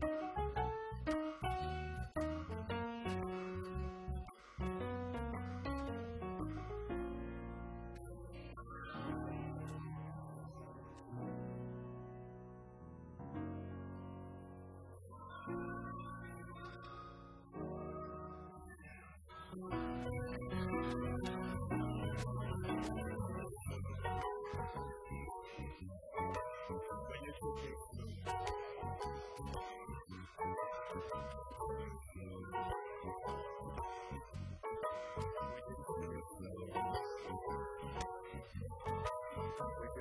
Bye.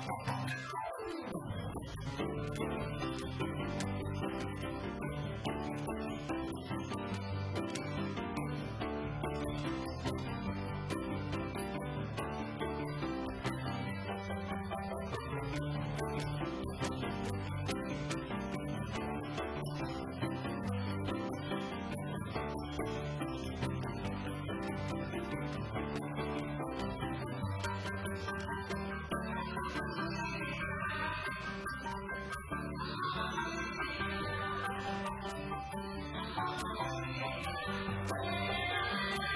Thank you.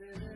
Yeah.